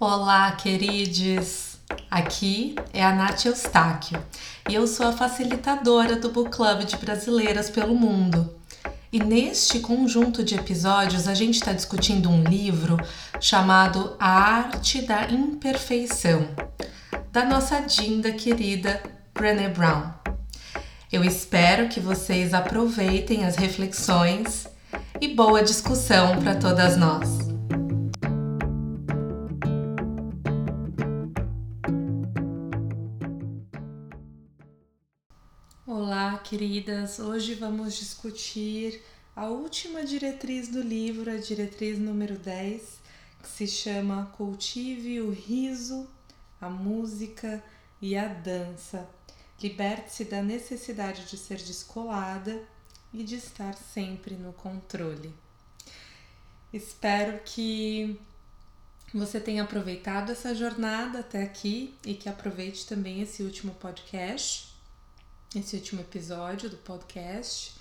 Olá, queridos! Aqui é a Nath Eustáquio e eu sou a facilitadora do Book Club de Brasileiras pelo Mundo. E neste conjunto de episódios a gente está discutindo um livro chamado A Arte da Imperfeição, da nossa dinda querida Brené Brown. Eu espero que vocês aproveitem as reflexões e boa discussão para todas nós. Queridas! Hoje vamos discutir a última diretriz do livro, a diretriz número 10, que se chama Cultive o riso, a música e a dança. Liberte-se da necessidade de ser descolada e de estar sempre no controle. Espero que você tenha aproveitado essa jornada até aqui e que aproveite também esse último podcast, esse último episódio do podcast.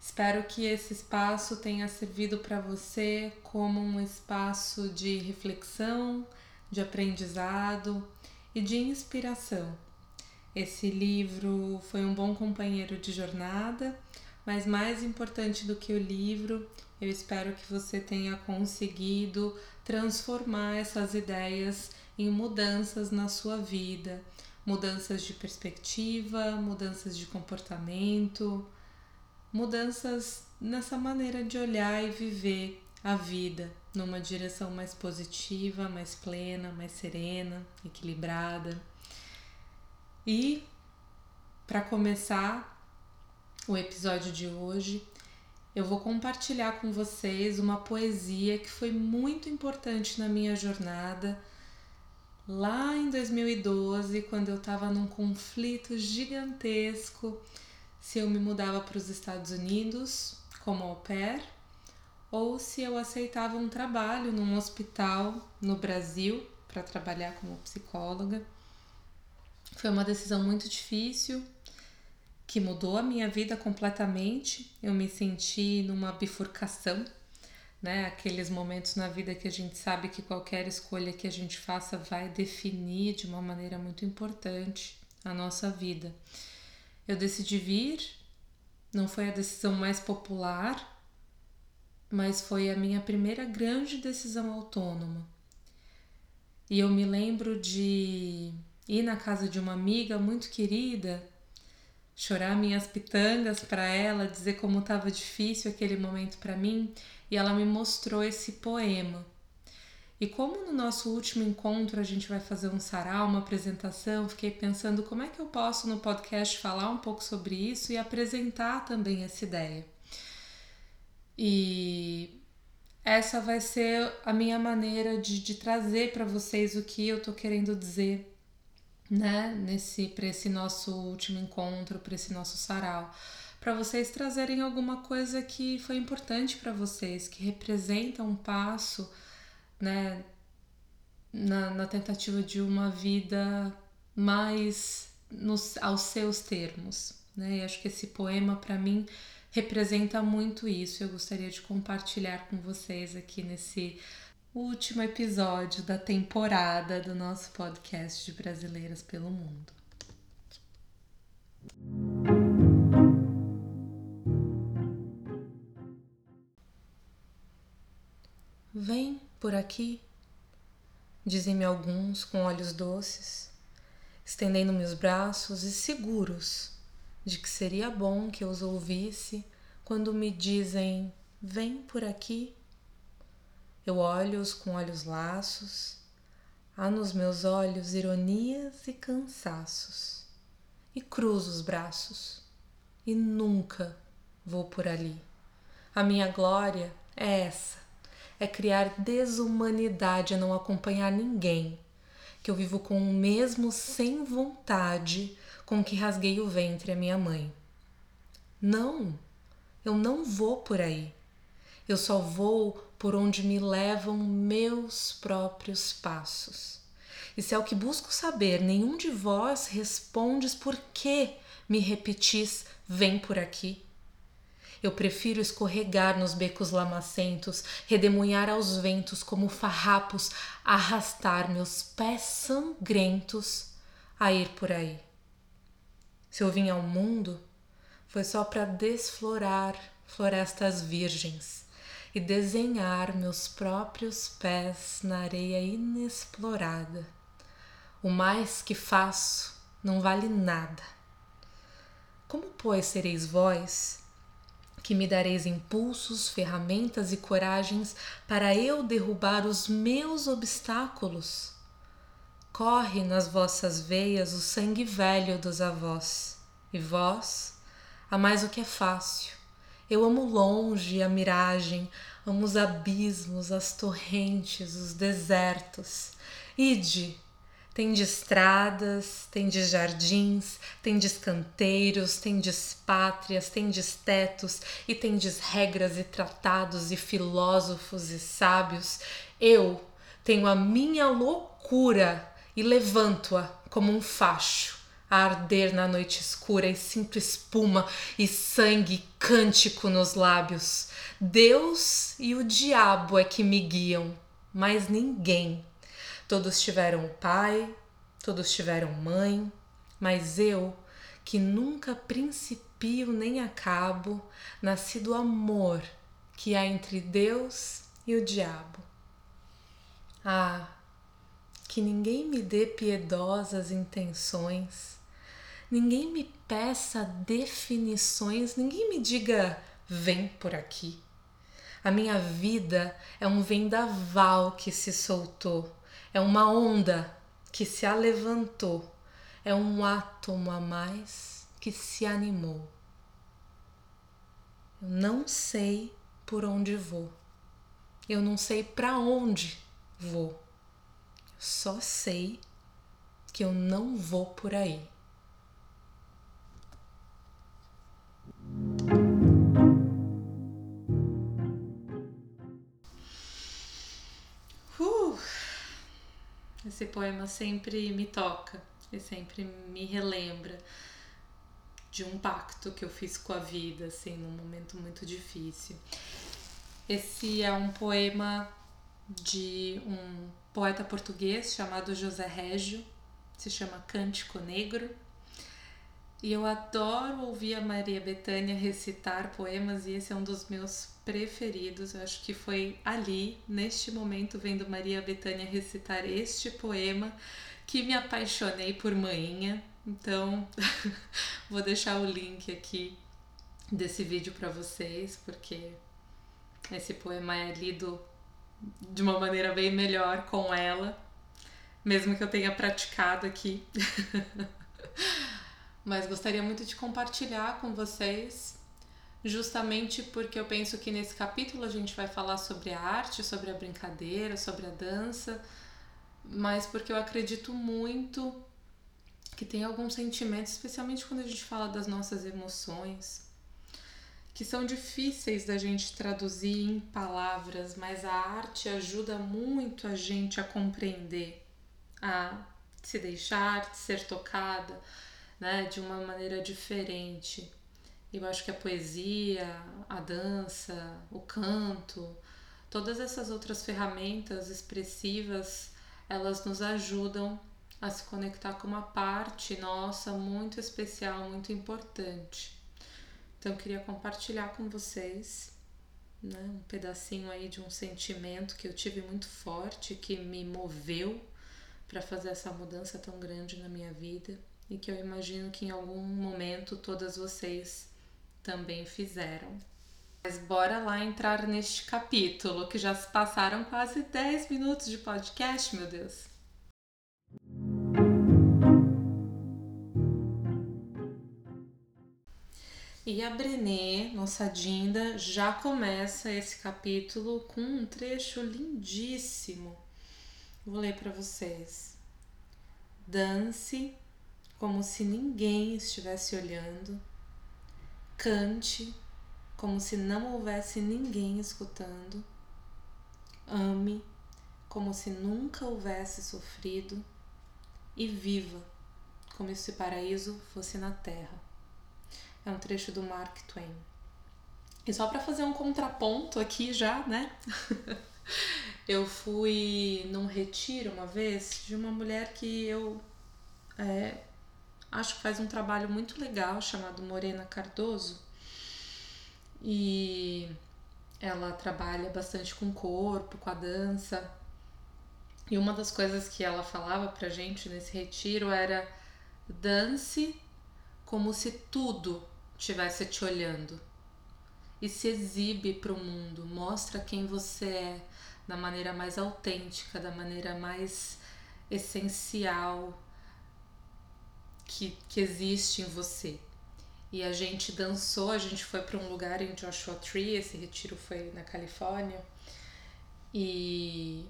Espero que esse espaço tenha servido para você como um espaço de reflexão, de aprendizado e de inspiração. Esse livro foi um bom companheiro de jornada mas mais importante do que o livro, eu espero que você tenha conseguido transformar essas ideias em mudanças na sua vida, mudanças de perspectiva, mudanças de comportamento, mudanças nessa maneira de olhar e viver a vida numa direção mais positiva, mais plena, mais serena, equilibrada. E para começar, o episódio de hoje, eu vou compartilhar com vocês uma poesia que foi muito importante na minha jornada lá em 2012, quando eu estava num conflito gigantesco se eu me mudava para os Estados Unidos como au pair ou se eu aceitava um trabalho num hospital no Brasil para trabalhar como psicóloga. Foi uma decisão muito difícil, que mudou a minha vida completamente. Eu me senti numa bifurcação, né? Aqueles momentos na vida que a gente sabe que qualquer escolha que a gente faça vai definir de uma maneira muito importante a nossa vida. Eu decidi vir, não foi a decisão mais popular, mas foi a minha primeira grande decisão autônoma. E eu me lembro de ir na casa de uma amiga muito querida chorar minhas pitangas para ela, dizer como estava difícil aquele momento para mim, e ela me mostrou esse poema. E como no nosso último encontro a gente vai fazer um sarau, uma apresentação, fiquei pensando como é que eu posso no podcast falar um pouco sobre isso e apresentar também essa ideia. E essa vai ser a minha maneira de, de trazer para vocês o que eu tô querendo dizer né, nesse para esse nosso último encontro, para esse nosso sarau, para vocês trazerem alguma coisa que foi importante para vocês, que representa um passo, né, na, na tentativa de uma vida mais nos, aos seus termos, né? E acho que esse poema para mim representa muito isso. Eu gostaria de compartilhar com vocês aqui nesse último episódio da temporada do nosso podcast de Brasileiras pelo Mundo. Vem por aqui, dizem-me alguns com olhos doces, estendendo meus braços e seguros de que seria bom que eu os ouvisse quando me dizem: Vem por aqui. Eu olho-os com olhos laços, há nos meus olhos ironias e cansaços, e cruzo os braços, e nunca vou por ali. A minha glória é essa, é criar desumanidade a não acompanhar ninguém, que eu vivo com o mesmo sem vontade com que rasguei o ventre a minha mãe. Não, eu não vou por aí. Eu só vou por onde me levam meus próprios passos. E se é o que busco saber, nenhum de vós respondes por que me repetis: vem por aqui. Eu prefiro escorregar nos becos lamacentos, redemoinhar aos ventos como farrapos, arrastar meus pés sangrentos a ir por aí. Se eu vim ao mundo, foi só para desflorar florestas virgens e desenhar meus próprios pés na areia inexplorada. O mais que faço não vale nada. Como, pois, sereis vós, que me dareis impulsos, ferramentas e coragens para eu derrubar os meus obstáculos? Corre nas vossas veias o sangue velho dos avós, e vós, amais o que é fácil, eu amo longe a miragem, amo os abismos, as torrentes, os desertos. Ide, tem de estradas, tem de jardins, tem de canteiros, tem de pátrias, tem de tetos e tem de regras e tratados e filósofos e sábios. Eu tenho a minha loucura e levanto-a como um facho a arder na noite escura e sinto espuma e sangue cântico nos lábios. Deus e o diabo é que me guiam, mas ninguém. Todos tiveram pai, todos tiveram mãe, mas eu, que nunca principio nem acabo, nasci do amor que há entre Deus e o diabo. Ah, que ninguém me dê piedosas intenções ninguém me peça definições, ninguém me diga vem por aqui. A minha vida é um vendaval que se soltou, é uma onda que se alevantou, é um átomo a mais que se animou. Eu não sei por onde vou, eu não sei para onde vou, só sei que eu não vou por aí. Uh, esse poema sempre me toca e sempre me relembra de um pacto que eu fiz com a vida, assim, num momento muito difícil. Esse é um poema de um poeta português chamado José Régio, se chama Cântico Negro e eu adoro ouvir a Maria Bethânia recitar poemas e esse é um dos meus preferidos. Eu acho que foi ali, neste momento, vendo Maria Bethânia recitar este poema, que me apaixonei por Mainha. Então, vou deixar o link aqui desse vídeo para vocês, porque esse poema é lido de uma maneira bem melhor com ela, mesmo que eu tenha praticado aqui. mas gostaria muito de compartilhar com vocês, justamente porque eu penso que nesse capítulo a gente vai falar sobre a arte, sobre a brincadeira, sobre a dança, mas porque eu acredito muito que tem alguns sentimentos, especialmente quando a gente fala das nossas emoções, que são difíceis da gente traduzir em palavras, mas a arte ajuda muito a gente a compreender, a se deixar ser tocada, né, de uma maneira diferente. Eu acho que a poesia, a dança, o canto, todas essas outras ferramentas expressivas, elas nos ajudam a se conectar com uma parte nossa muito especial, muito importante. Então eu queria compartilhar com vocês né, um pedacinho aí de um sentimento que eu tive muito forte, que me moveu para fazer essa mudança tão grande na minha vida e que eu imagino que em algum momento todas vocês também fizeram. Mas bora lá entrar neste capítulo, que já se passaram quase 10 minutos de podcast, meu Deus. E a Brené, nossa Dinda, já começa esse capítulo com um trecho lindíssimo. Vou ler para vocês. Dance como se ninguém estivesse olhando, cante como se não houvesse ninguém escutando, ame como se nunca houvesse sofrido e viva como se o paraíso fosse na terra. É um trecho do Mark Twain. E só para fazer um contraponto aqui já, né? eu fui num retiro uma vez de uma mulher que eu é, acho que faz um trabalho muito legal chamado Morena Cardoso. E ela trabalha bastante com o corpo, com a dança. E uma das coisas que ela falava pra gente nesse retiro era dance como se tudo tivesse te olhando. E se exibe para o mundo, mostra quem você é da maneira mais autêntica, da maneira mais essencial que, que existe em você. E a gente dançou, a gente foi para um lugar em Joshua Tree, esse retiro foi na Califórnia. E,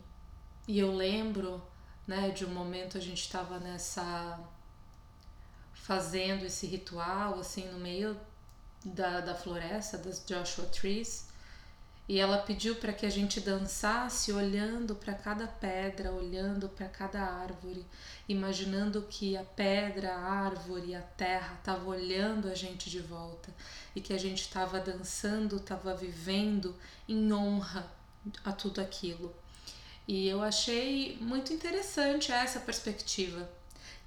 e eu lembro, né, de um momento a gente estava nessa fazendo esse ritual assim no meio da, da floresta das Joshua Trees e ela pediu para que a gente dançasse olhando para cada pedra, olhando para cada árvore, imaginando que a pedra, a árvore, a terra estavam olhando a gente de volta e que a gente estava dançando, estava vivendo em honra a tudo aquilo. E eu achei muito interessante essa perspectiva,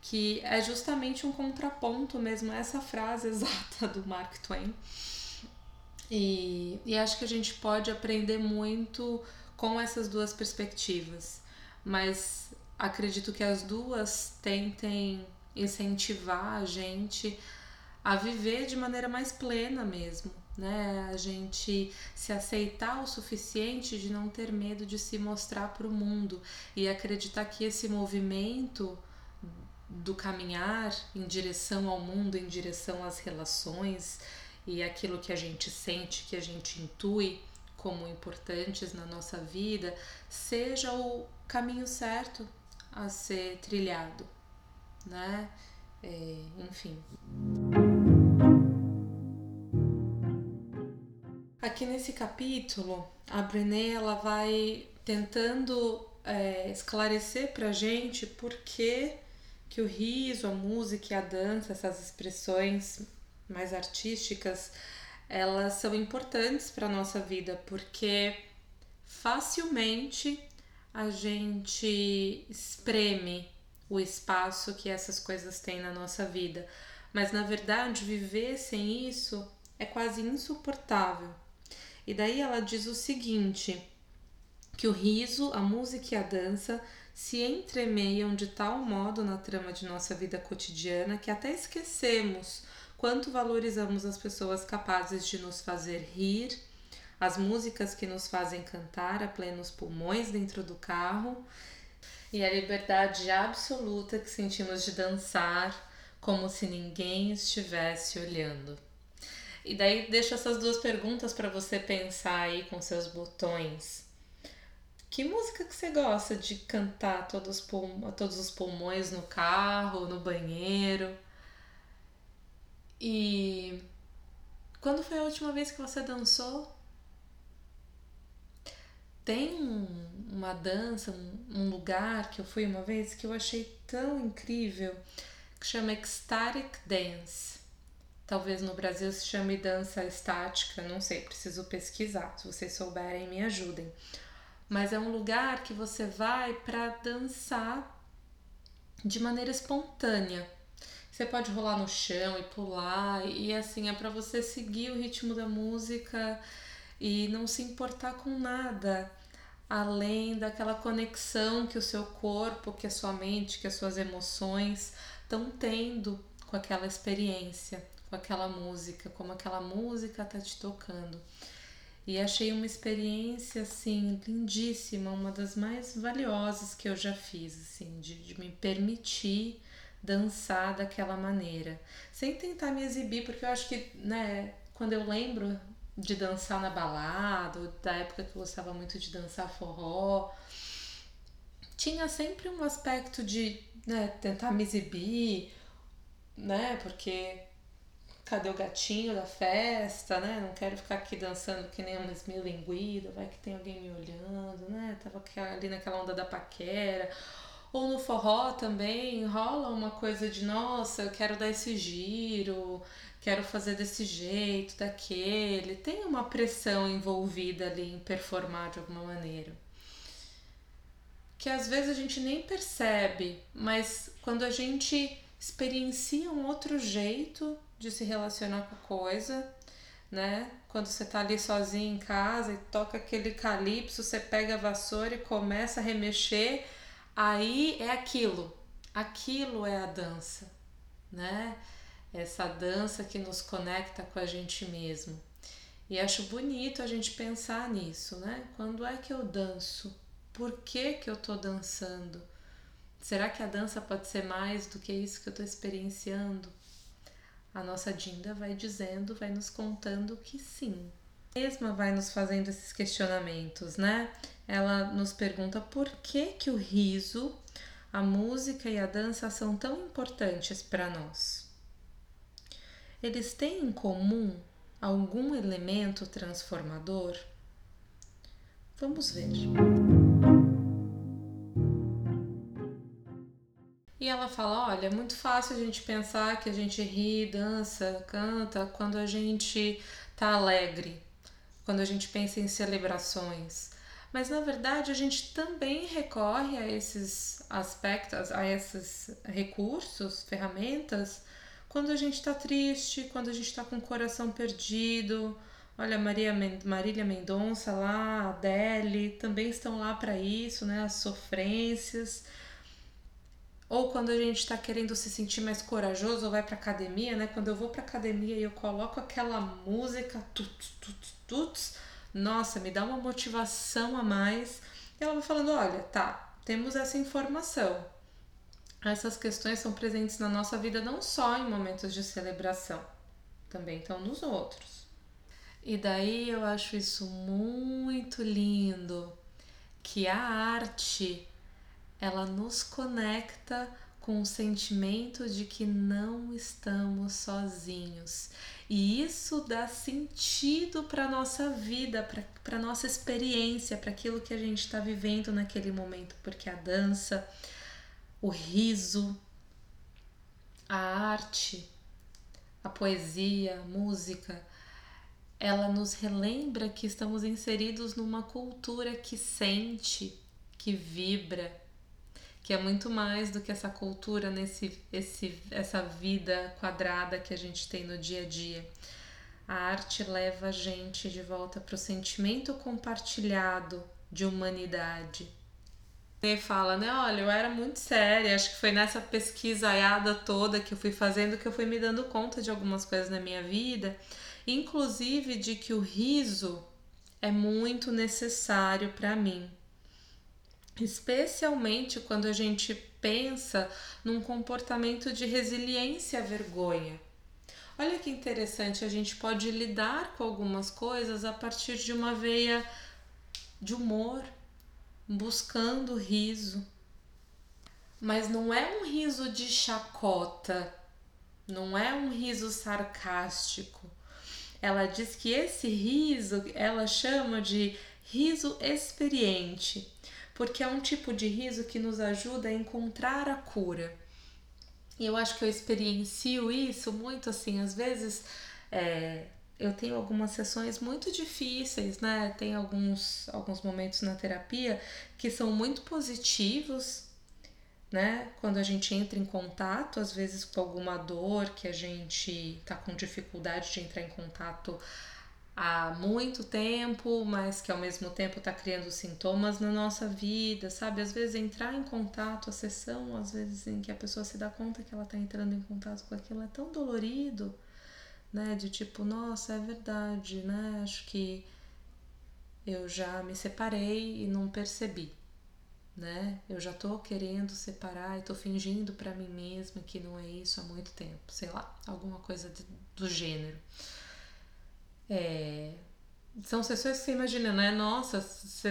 que é justamente um contraponto mesmo a essa frase exata do Mark Twain e, e acho que a gente pode aprender muito com essas duas perspectivas, mas acredito que as duas tentem incentivar a gente a viver de maneira mais plena mesmo, né? A gente se aceitar o suficiente de não ter medo de se mostrar para o mundo e acreditar que esse movimento do caminhar em direção ao mundo, em direção às relações, e aquilo que a gente sente, que a gente intui como importantes na nossa vida, seja o caminho certo a ser trilhado, né? É, enfim. Aqui nesse capítulo, a Brené ela vai tentando é, esclarecer pra gente por que, que o riso, a música e a dança, essas expressões mais artísticas, elas são importantes para a nossa vida porque facilmente a gente espreme o espaço que essas coisas têm na nossa vida. Mas na verdade, viver sem isso é quase insuportável. E daí ela diz o seguinte: que o riso, a música e a dança se entremeiam de tal modo na trama de nossa vida cotidiana que até esquecemos quanto valorizamos as pessoas capazes de nos fazer rir, as músicas que nos fazem cantar a plenos pulmões dentro do carro e a liberdade absoluta que sentimos de dançar como se ninguém estivesse olhando. E daí deixo essas duas perguntas para você pensar aí com seus botões. Que música que você gosta de cantar todos os, todos os pulmões no carro, no banheiro? E quando foi a última vez que você dançou? Tem um, uma dança, um lugar que eu fui uma vez que eu achei tão incrível que chama Ecstatic Dance. Talvez no Brasil se chame dança estática, não sei, preciso pesquisar. Se vocês souberem, me ajudem. Mas é um lugar que você vai para dançar de maneira espontânea. Você pode rolar no chão e pular, e assim, é para você seguir o ritmo da música e não se importar com nada além daquela conexão que o seu corpo, que a sua mente, que as suas emoções estão tendo com aquela experiência, com aquela música, como aquela música tá te tocando. E achei uma experiência assim lindíssima, uma das mais valiosas que eu já fiz, assim, de, de me permitir dançar daquela maneira, sem tentar me exibir, porque eu acho que, né, quando eu lembro de dançar na balada, ou da época que eu gostava muito de dançar forró, tinha sempre um aspecto de né, tentar me exibir, né, porque cadê o gatinho da festa, né? Não quero ficar aqui dançando que nem uma esmilinguida, vai que tem alguém me olhando, né? Tava ali naquela onda da paquera Ou no forró também rola uma coisa de nossa, eu quero dar esse giro, quero fazer desse jeito, daquele. Tem uma pressão envolvida ali em performar de alguma maneira. Que às vezes a gente nem percebe, mas quando a gente experiencia um outro jeito de se relacionar com a coisa, né? Quando você tá ali sozinho em casa e toca aquele calypso, você pega a vassoura e começa a remexer Aí é aquilo, aquilo é a dança, né? Essa dança que nos conecta com a gente mesmo. E acho bonito a gente pensar nisso, né? Quando é que eu danço? Por que, que eu tô dançando? Será que a dança pode ser mais do que isso que eu tô experienciando? A nossa Dinda vai dizendo, vai nos contando que sim. Mesma vai nos fazendo esses questionamentos, né? ela nos pergunta por que que o riso, a música e a dança são tão importantes para nós. Eles têm em comum algum elemento transformador? Vamos ver. E ela fala: olha, é muito fácil a gente pensar que a gente ri, dança, canta quando a gente tá alegre, quando a gente pensa em celebrações. Mas na verdade a gente também recorre a esses aspectos, a esses recursos, ferramentas, quando a gente está triste, quando a gente está com o coração perdido. Olha, Maria Marília Mendonça lá, Adele, também estão lá para isso, né? As sofrências. Ou quando a gente está querendo se sentir mais corajoso ou vai para academia, né? Quando eu vou para academia e eu coloco aquela música, tuts, tuts, tuts, nossa, me dá uma motivação a mais. E ela vai falando: olha, tá, temos essa informação. Essas questões são presentes na nossa vida não só em momentos de celebração, também estão nos outros. E daí eu acho isso muito lindo, que a arte ela nos conecta com o sentimento de que não estamos sozinhos. E isso dá sentido para a nossa vida, para a nossa experiência, para aquilo que a gente está vivendo naquele momento, porque a dança, o riso, a arte, a poesia, a música, ela nos relembra que estamos inseridos numa cultura que sente, que vibra, que é muito mais do que essa cultura nesse esse, essa vida quadrada que a gente tem no dia a dia. A arte leva a gente de volta para o sentimento compartilhado de humanidade. E fala, né? Olha, eu era muito séria, acho que foi nessa pesquisaiada toda que eu fui fazendo que eu fui me dando conta de algumas coisas na minha vida, inclusive de que o riso é muito necessário para mim especialmente quando a gente pensa num comportamento de resiliência à vergonha. Olha que interessante, a gente pode lidar com algumas coisas a partir de uma veia de humor, buscando riso. Mas não é um riso de chacota, não é um riso sarcástico. Ela diz que esse riso ela chama de riso experiente porque é um tipo de riso que nos ajuda a encontrar a cura. E eu acho que eu experiencio isso muito assim, às vezes é, eu tenho algumas sessões muito difíceis, né? Tem alguns, alguns momentos na terapia que são muito positivos, né? Quando a gente entra em contato, às vezes com alguma dor que a gente tá com dificuldade de entrar em contato há muito tempo, mas que ao mesmo tempo está criando sintomas na nossa vida, sabe? Às vezes entrar em contato, a sessão, às vezes em que a pessoa se dá conta que ela está entrando em contato com aquilo é tão dolorido, né? De tipo, nossa, é verdade, né? Acho que eu já me separei e não percebi, né? Eu já tô querendo separar e tô fingindo para mim mesma que não é isso há muito tempo, sei lá, alguma coisa do gênero. É, são sessões que você imagina, né? Nossa, se,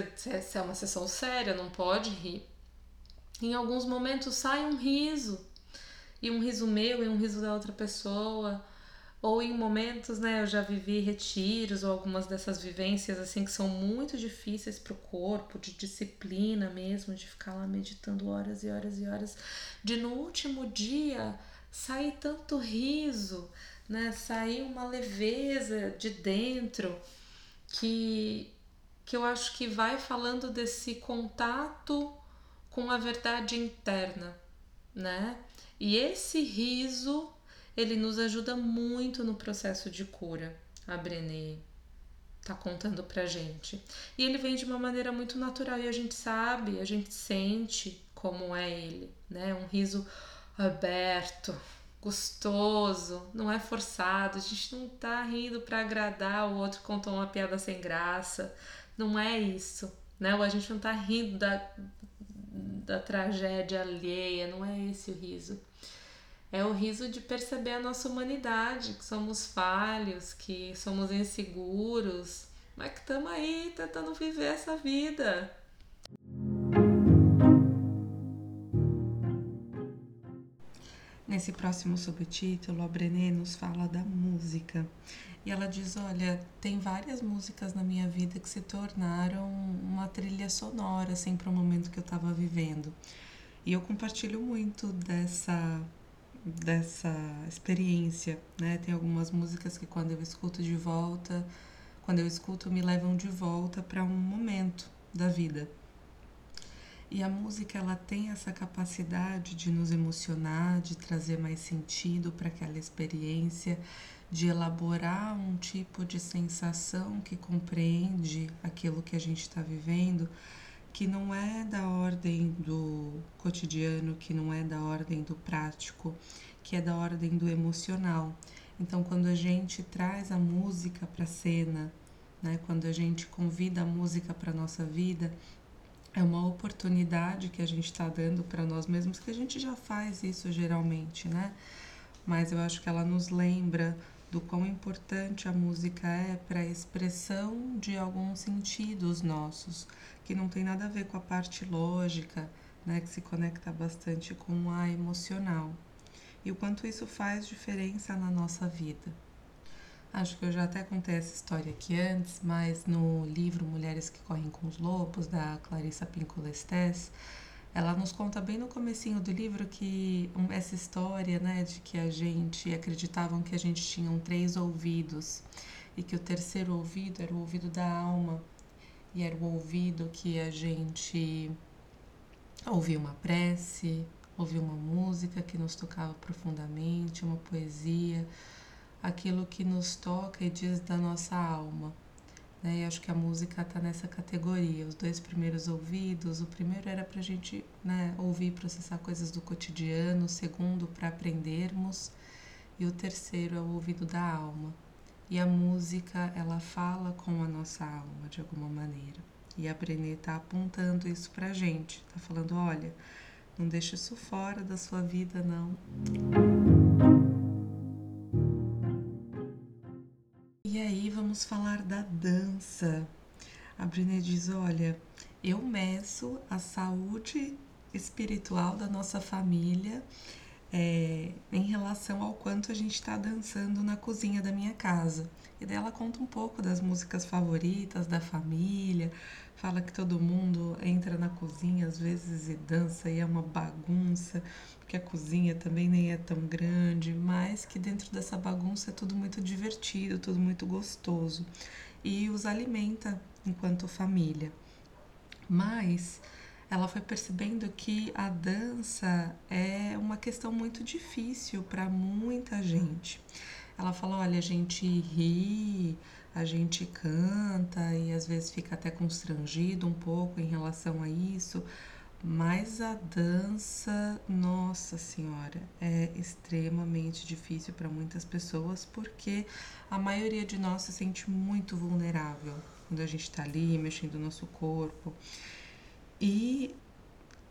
é uma sessão séria, não pode rir. Em alguns momentos sai um riso, e um riso meu e um riso da outra pessoa, ou em momentos, né, eu já vivi retiros ou algumas dessas vivências assim que são muito difíceis para o corpo, de disciplina mesmo, de ficar lá meditando horas e horas e horas, de no último dia sair tanto riso, né, sair uma leveza de dentro que que eu acho que vai falando desse contato com a verdade interna, né? E esse riso ele nos ajuda muito no processo de cura. A Brené tá contando pra gente. E ele vem de uma maneira muito natural e a gente sabe, a gente sente como é ele, né? Um riso aberto, gostoso, não é forçado, a gente não tá rindo para agradar o outro contou uma piada sem graça. Não é isso, né? Ou a gente não tá rindo da, da tragédia alheia, não é esse o riso. É o riso de perceber a nossa humanidade, que somos falhos, que somos inseguros, mas que estamos aí tentando viver essa vida. Nesse próximo subtítulo, a Brené nos fala da música. E ela diz: Olha, tem várias músicas na minha vida que se tornaram uma trilha sonora, assim, para o momento que eu estava vivendo. E eu compartilho muito dessa dessa experiência, né? Tem algumas músicas que quando eu escuto de volta, quando eu escuto me levam de volta para um momento da vida. E a música ela tem essa capacidade de nos emocionar, de trazer mais sentido para aquela experiência, de elaborar um tipo de sensação que compreende aquilo que a gente está vivendo, que não é da ordem do cotidiano, que não é da ordem do prático, que é da ordem do emocional. Então, quando a gente traz a música para a cena, né, quando a gente convida a música para nossa vida, é uma oportunidade que a gente está dando para nós mesmos, que a gente já faz isso geralmente, né? Mas eu acho que ela nos lembra do quão importante a música é para a expressão de alguns sentidos nossos, que não tem nada a ver com a parte lógica, né, que se conecta bastante com a emocional. E o quanto isso faz diferença na nossa vida. Acho que eu já até contei essa história aqui antes, mas no livro Mulheres que Correm com os Lobos, da Clarissa Pinkola Estés, ela nos conta bem no comecinho do livro que essa história, né, de que a gente acreditavam que a gente tinha três ouvidos e que o terceiro ouvido era o ouvido da alma e era o ouvido que a gente ouvia uma prece, ouvia uma música que nos tocava profundamente, uma poesia, aquilo que nos toca e diz da nossa alma. Né? E acho que a música está nessa categoria. Os dois primeiros ouvidos, o primeiro era para a gente né, ouvir e processar coisas do cotidiano, o segundo para aprendermos, e o terceiro é o ouvido da alma. E a música, ela fala com a nossa alma de alguma maneira. E a Brené está apontando isso para a gente, está falando, olha, não deixa isso fora da sua vida, não. Vamos falar da dança. A Brené diz: Olha, eu meço a saúde espiritual da nossa família é, em relação ao quanto a gente está dançando na cozinha da minha casa. E daí ela conta um pouco das músicas favoritas da família, fala que todo mundo entra na cozinha às vezes e dança e é uma bagunça, porque a cozinha também nem é tão grande, mas que dentro dessa bagunça é tudo muito divertido, tudo muito gostoso e os alimenta enquanto família. Mas ela foi percebendo que a dança é uma questão muito difícil para muita gente. Ela falou: olha, a gente ri, a gente canta e às vezes fica até constrangido um pouco em relação a isso, mas a dança, nossa senhora, é extremamente difícil para muitas pessoas porque a maioria de nós se sente muito vulnerável quando a gente está ali mexendo o nosso corpo. E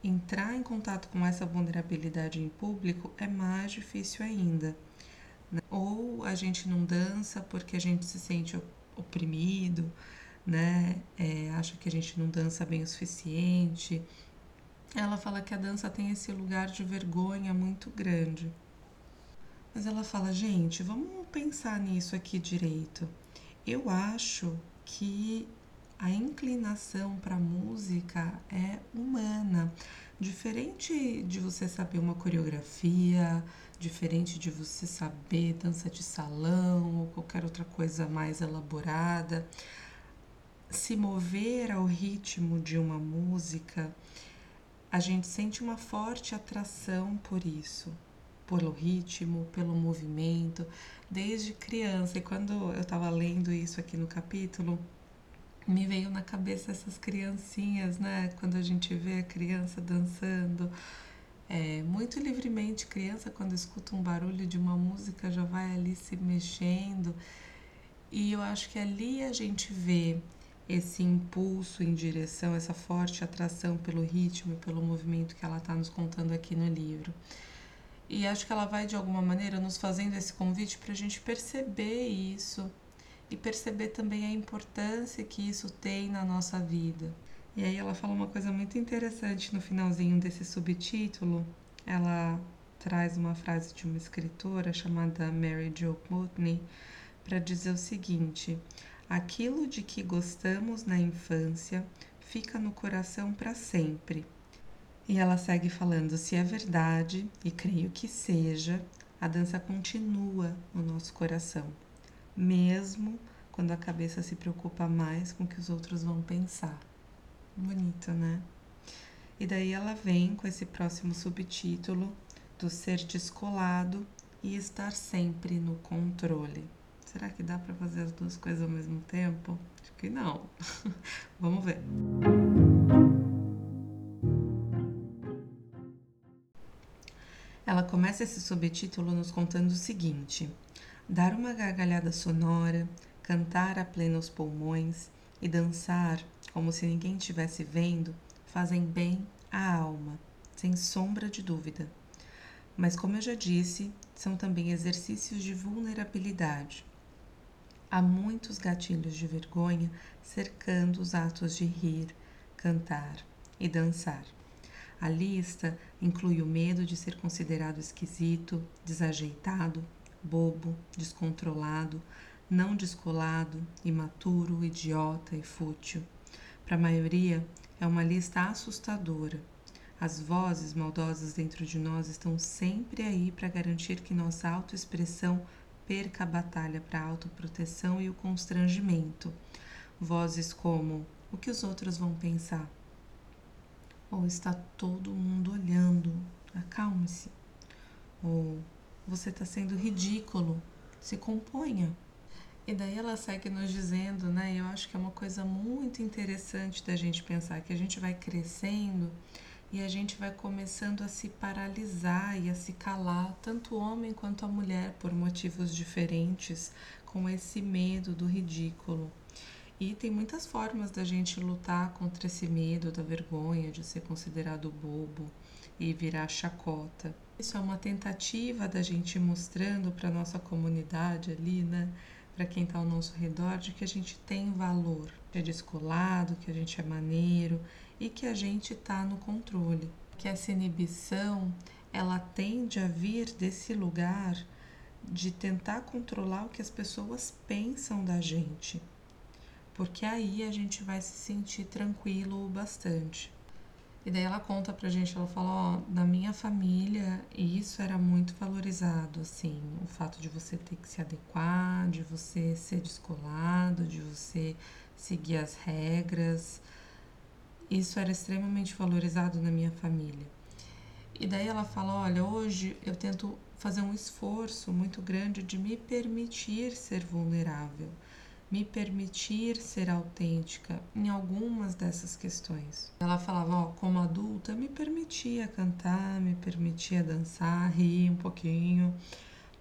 entrar em contato com essa vulnerabilidade em público é mais difícil ainda. Né? Ou a gente não dança porque a gente se sente oprimido, né? É, acha que a gente não dança bem o suficiente. Ela fala que a dança tem esse lugar de vergonha muito grande. Mas ela fala, gente, vamos pensar nisso aqui direito. Eu acho que a inclinação para música é humana. Diferente de você saber uma coreografia, diferente de você saber dança de salão ou qualquer outra coisa mais elaborada, se mover ao ritmo de uma música, a gente sente uma forte atração por isso pelo ritmo, pelo movimento, desde criança. E quando eu estava lendo isso aqui no capítulo, me veio na cabeça essas criancinhas, né? Quando a gente vê a criança dançando, é, muito livremente, criança quando escuta um barulho de uma música já vai ali se mexendo. E eu acho que ali a gente vê esse impulso em direção, essa forte atração pelo ritmo e pelo movimento que ela está nos contando aqui no livro. E acho que ela vai de alguma maneira nos fazendo esse convite para a gente perceber isso e perceber também a importância que isso tem na nossa vida. E aí ela fala uma coisa muito interessante no finalzinho desse subtítulo. Ela traz uma frase de uma escritora chamada Mary Jo Putney para dizer o seguinte: aquilo de que gostamos na infância fica no coração para sempre e ela segue falando: se é verdade, e creio que seja, a dança continua no nosso coração, mesmo quando a cabeça se preocupa mais com o que os outros vão pensar. Bonito, né? E daí ela vem com esse próximo subtítulo do ser descolado e estar sempre no controle. Será que dá para fazer as duas coisas ao mesmo tempo? Acho que não. Vamos ver. Ela começa esse subtítulo nos contando o seguinte: dar uma gargalhada sonora, cantar a plenos pulmões e dançar como se ninguém estivesse vendo fazem bem à alma, sem sombra de dúvida. Mas, como eu já disse, são também exercícios de vulnerabilidade. Há muitos gatilhos de vergonha cercando os atos de rir, cantar e dançar. A lista inclui o medo de ser considerado esquisito, desajeitado, bobo, descontrolado, não descolado, imaturo, idiota e fútil. Para a maioria, é uma lista assustadora. As vozes maldosas dentro de nós estão sempre aí para garantir que nossa autoexpressão perca a batalha para a autoproteção e o constrangimento. Vozes como: o que os outros vão pensar? ou está todo mundo olhando, acalme-se, ou você está sendo ridículo, se componha. E daí ela segue nos dizendo, né? Eu acho que é uma coisa muito interessante da gente pensar que a gente vai crescendo e a gente vai começando a se paralisar e a se calar, tanto o homem quanto a mulher, por motivos diferentes, com esse medo do ridículo. E tem muitas formas da gente lutar contra esse medo, da vergonha de ser considerado bobo e virar chacota. Isso é uma tentativa da gente mostrando para nossa comunidade ali, né, para quem está ao nosso redor, de que a gente tem valor, que é descolado, que a gente é maneiro e que a gente está no controle. Que essa inibição, ela tende a vir desse lugar de tentar controlar o que as pessoas pensam da gente porque aí a gente vai se sentir tranquilo bastante. E daí ela conta pra gente, ela fala, ó, na minha família isso era muito valorizado, assim, o fato de você ter que se adequar, de você ser descolado, de você seguir as regras. Isso era extremamente valorizado na minha família. E daí ela fala, olha, hoje eu tento fazer um esforço muito grande de me permitir ser vulnerável me permitir ser autêntica em algumas dessas questões. Ela falava, ó, como adulta, me permitia cantar, me permitia dançar, rir um pouquinho,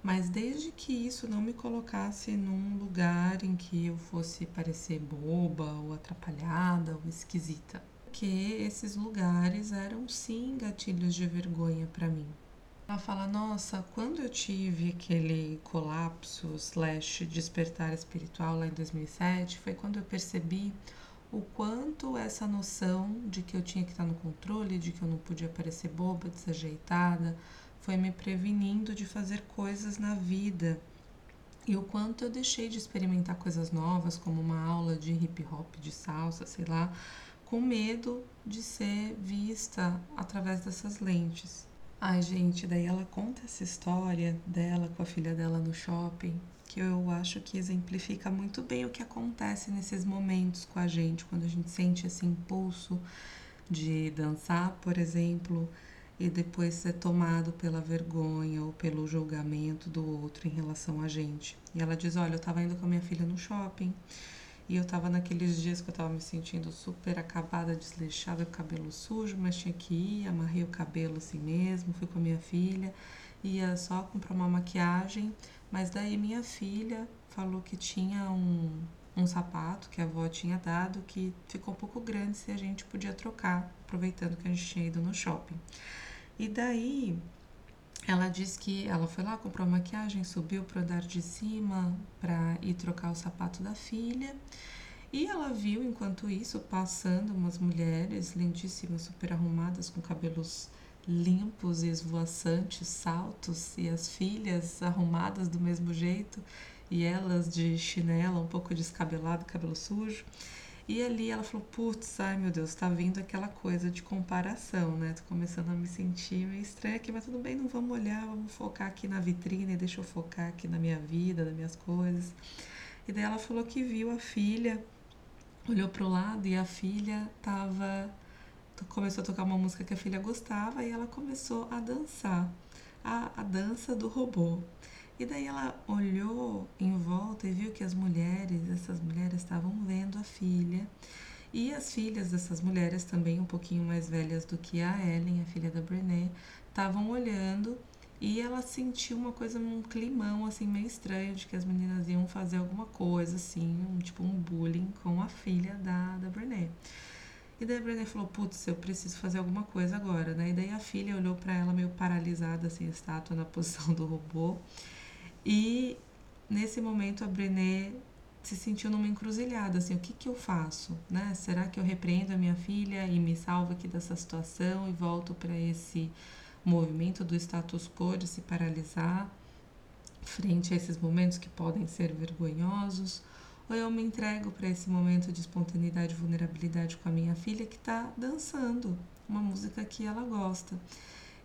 mas desde que isso não me colocasse num lugar em que eu fosse parecer boba ou atrapalhada ou esquisita. Porque esses lugares eram sim gatilhos de vergonha para mim. Ela fala, nossa, quando eu tive aquele colapso slash despertar espiritual lá em 2007, foi quando eu percebi o quanto essa noção de que eu tinha que estar no controle, de que eu não podia parecer boba, desajeitada, foi me prevenindo de fazer coisas na vida. E o quanto eu deixei de experimentar coisas novas, como uma aula de hip hop, de salsa, sei lá, com medo de ser vista através dessas lentes. Ai, gente, daí ela conta essa história dela com a filha dela no shopping, que eu acho que exemplifica muito bem o que acontece nesses momentos com a gente, quando a gente sente esse impulso de dançar, por exemplo, e depois ser tomado pela vergonha ou pelo julgamento do outro em relação a gente. E ela diz: Olha, eu estava indo com a minha filha no shopping e eu tava naqueles dias que eu tava me sentindo super acabada, desleixada, com o cabelo sujo, mas tinha que ir, amarrei o cabelo assim mesmo, fui com a minha filha, ia só comprar uma maquiagem, mas daí minha filha falou que tinha um, um sapato que a avó tinha dado que ficou um pouco grande se a gente podia trocar, aproveitando que a gente tinha ido no shopping. E daí ela disse que ela foi lá, comprou maquiagem, subiu pro andar de cima para ir trocar o sapato da filha. E ela viu, enquanto isso, passando umas mulheres lindíssimas, super arrumadas, com cabelos limpos e esvoaçantes, saltos, e as filhas arrumadas do mesmo jeito, e elas de chinela, um pouco descabelado, cabelo sujo. E ali ela falou, putz, ai meu Deus, tá vindo aquela coisa de comparação, né? Tô começando a me sentir meio estranha aqui, mas tudo bem, não vamos olhar, vamos focar aqui na vitrine, deixa eu focar aqui na minha vida, nas minhas coisas. E daí ela falou que viu a filha, olhou pro lado e a filha tava. Começou a tocar uma música que a filha gostava e ela começou a dançar. A, a dança do robô. E daí ela olhou em volta e viu que as mulheres, essas mulheres estavam vendo a filha. E as filhas dessas mulheres, também um pouquinho mais velhas do que a Ellen, a filha da Brené, estavam olhando e ela sentiu uma coisa, um climão assim meio estranho de que as meninas iam fazer alguma coisa assim, um, tipo um bullying com a filha da, da Brené. E daí a Brené falou: Putz, eu preciso fazer alguma coisa agora, né? E daí a filha olhou para ela meio paralisada, assim, estátua na posição do robô. E nesse momento a Brené se sentiu numa encruzilhada, assim, o que que eu faço, né? Será que eu repreendo a minha filha e me salvo aqui dessa situação e volto para esse movimento do status quo de se paralisar frente a esses momentos que podem ser vergonhosos? Ou eu me entrego para esse momento de espontaneidade e vulnerabilidade com a minha filha que está dançando uma música que ela gosta?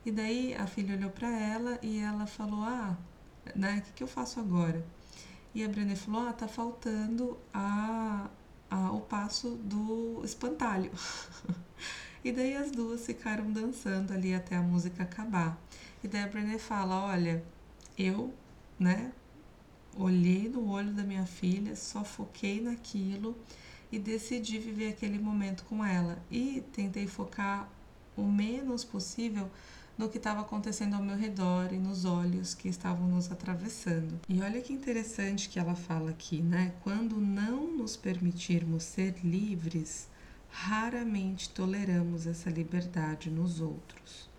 E daí a filha olhou para ela e ela falou: Ah, né? O que, que eu faço agora? E a Brené falou: ah, tá faltando a, a, o passo do espantalho. e daí as duas ficaram dançando ali até a música acabar. E daí a Brené fala: olha, eu, né, olhei no olho da minha filha, só foquei naquilo e decidi viver aquele momento com ela. E tentei focar o menos possível no que estava acontecendo ao meu redor e nos olhos que estavam nos atravessando. E olha que interessante que ela fala aqui, né? Quando não nos permitirmos ser livres, raramente toleramos essa liberdade nos outros.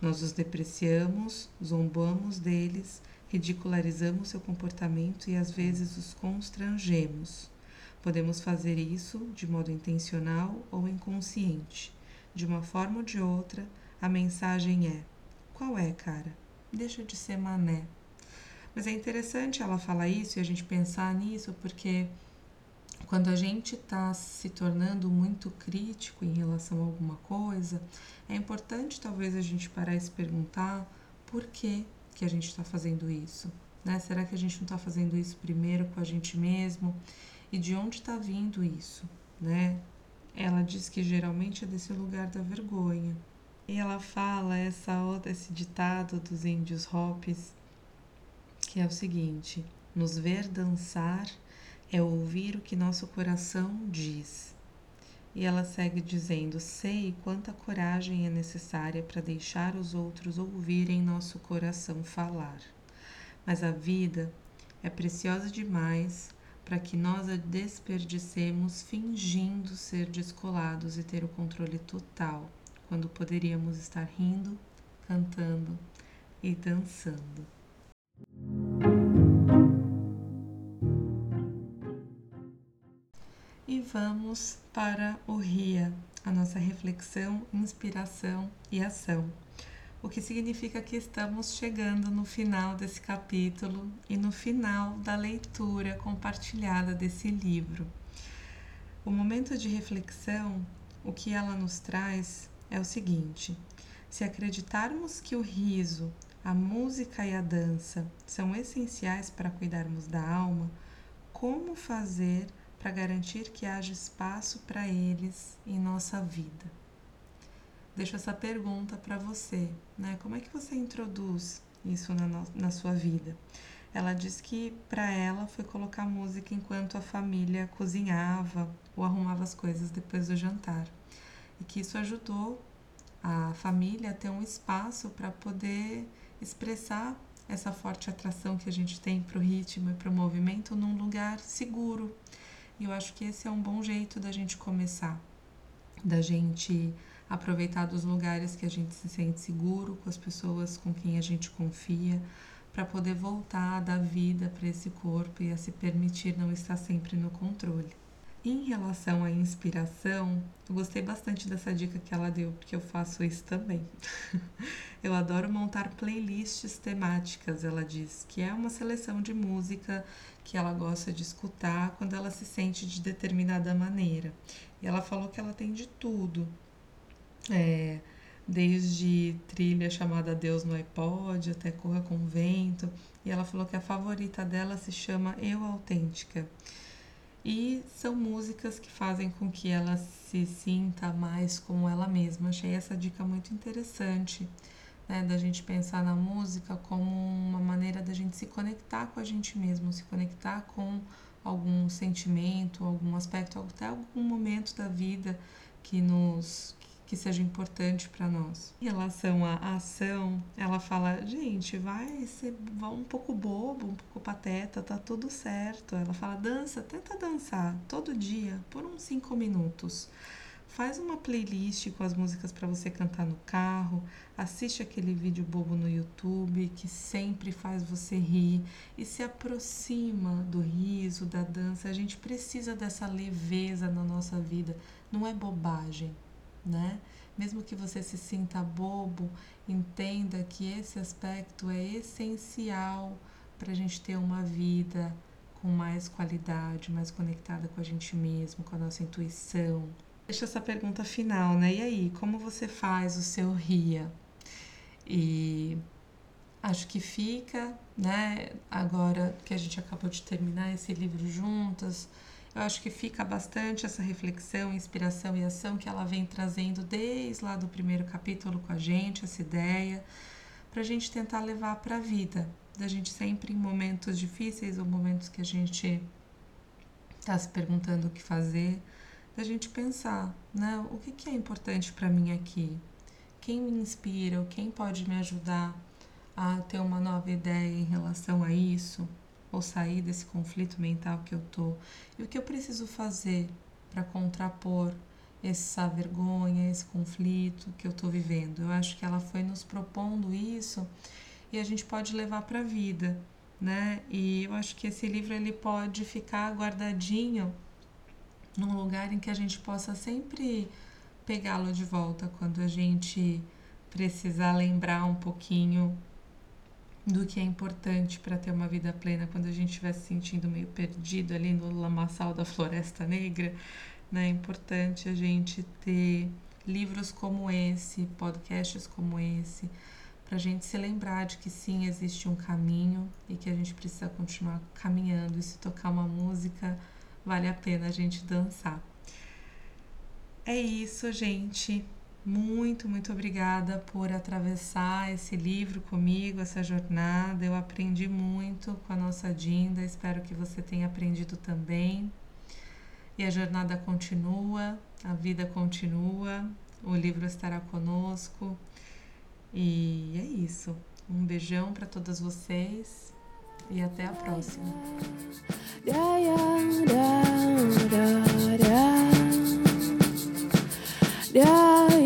Nós os depreciamos, zombamos deles, ridicularizamos seu comportamento e às vezes os constrangemos. Podemos fazer isso de modo intencional ou inconsciente. De uma forma ou de outra, a mensagem é: qual é, cara? Deixa de ser mané. Mas é interessante ela falar isso e a gente pensar nisso, porque quando a gente está se tornando muito crítico em relação a alguma coisa, é importante talvez a gente parar e se perguntar por que, que a gente está fazendo isso. Né? Será que a gente não está fazendo isso primeiro com a gente mesmo? E de onde está vindo isso? Né? Ela diz que geralmente é desse lugar da vergonha. E ela fala essa outra, esse ditado dos índios Hopis, que é o seguinte: nos ver dançar é ouvir o que nosso coração diz. E ela segue dizendo: sei quanta coragem é necessária para deixar os outros ouvirem nosso coração falar. Mas a vida é preciosa demais para que nós a desperdicemos fingindo ser descolados e ter o controle total quando poderíamos estar rindo, cantando e dançando. E vamos para o RIA, a nossa reflexão, inspiração e ação. o que significa que estamos chegando no final desse capítulo e no final da leitura compartilhada desse livro. O momento de reflexão, o que ela nos traz é o seguinte: se acreditarmos que o riso, a música e a dança são essenciais para cuidarmos da alma, como fazer para garantir que haja espaço para eles em nossa vida? deixo essa pergunta para você, né? Como é que você introduz isso na, no, na sua vida? Ela diz que para ela foi colocar música enquanto a família cozinhava ou arrumava as coisas depois do jantar. E que isso ajudou a família a ter um espaço para poder expressar essa forte atração que a gente tem para o ritmo e para o movimento num lugar seguro. E eu acho que esse é um bom jeito da gente começar, da gente aproveitar dos lugares que a gente se sente seguro, com as pessoas com quem a gente confia, para poder voltar a dar vida para esse corpo e a se permitir não estar sempre no controle. Em relação à inspiração, eu gostei bastante dessa dica que ela deu, porque eu faço isso também. eu adoro montar playlists temáticas, ela diz, que é uma seleção de música que ela gosta de escutar quando ela se sente de determinada maneira. E ela falou que ela tem de tudo, é, desde trilha chamada Deus no iPod até Corra com Vento. E ela falou que a favorita dela se chama Eu Autêntica. E são músicas que fazem com que ela se sinta mais como ela mesma. Achei essa dica muito interessante, né? Da gente pensar na música como uma maneira da gente se conectar com a gente mesmo, se conectar com algum sentimento, algum aspecto, até algum momento da vida que nos que seja importante para nós. Em relação à ação, ela fala: gente, vai ser um pouco bobo, um pouco pateta, tá tudo certo. Ela fala: dança, tenta dançar todo dia por uns 5 minutos. Faz uma playlist com as músicas para você cantar no carro, assiste aquele vídeo bobo no YouTube que sempre faz você rir e se aproxima do riso, da dança. A gente precisa dessa leveza na nossa vida, não é bobagem, né? Mesmo que você se sinta bobo, entenda que esse aspecto é essencial para a gente ter uma vida com mais qualidade, mais conectada com a gente mesmo, com a nossa intuição. Deixa essa pergunta final, né? E aí, como você faz o seu RIA? E acho que fica, né? Agora que a gente acabou de terminar esse livro juntas, eu acho que fica bastante essa reflexão, inspiração e ação que ela vem trazendo desde lá do primeiro capítulo com a gente, essa ideia, para a gente tentar levar para a vida, da gente sempre em momentos difíceis ou momentos que a gente está se perguntando o que fazer, da gente pensar, né? O que, que é importante para mim aqui? Quem me inspira? Quem pode me ajudar a ter uma nova ideia em relação a isso? Ou sair desse conflito mental que eu tô e o que eu preciso fazer para contrapor essa vergonha, esse conflito que eu tô vivendo. Eu acho que ela foi nos propondo isso e a gente pode levar para a vida, né? E eu acho que esse livro ele pode ficar guardadinho num lugar em que a gente possa sempre pegá-lo de volta quando a gente precisar lembrar um pouquinho do que é importante para ter uma vida plena quando a gente estiver se sentindo meio perdido ali no lamaçal da Floresta Negra. Né? É importante a gente ter livros como esse, podcasts como esse, para a gente se lembrar de que sim, existe um caminho e que a gente precisa continuar caminhando. E se tocar uma música, vale a pena a gente dançar. É isso, gente. Muito, muito obrigada por atravessar esse livro comigo, essa jornada. Eu aprendi muito com a nossa Dinda, espero que você tenha aprendido também. E a jornada continua, a vida continua, o livro estará conosco. E é isso. Um beijão para todas vocês e até a próxima. Yeah.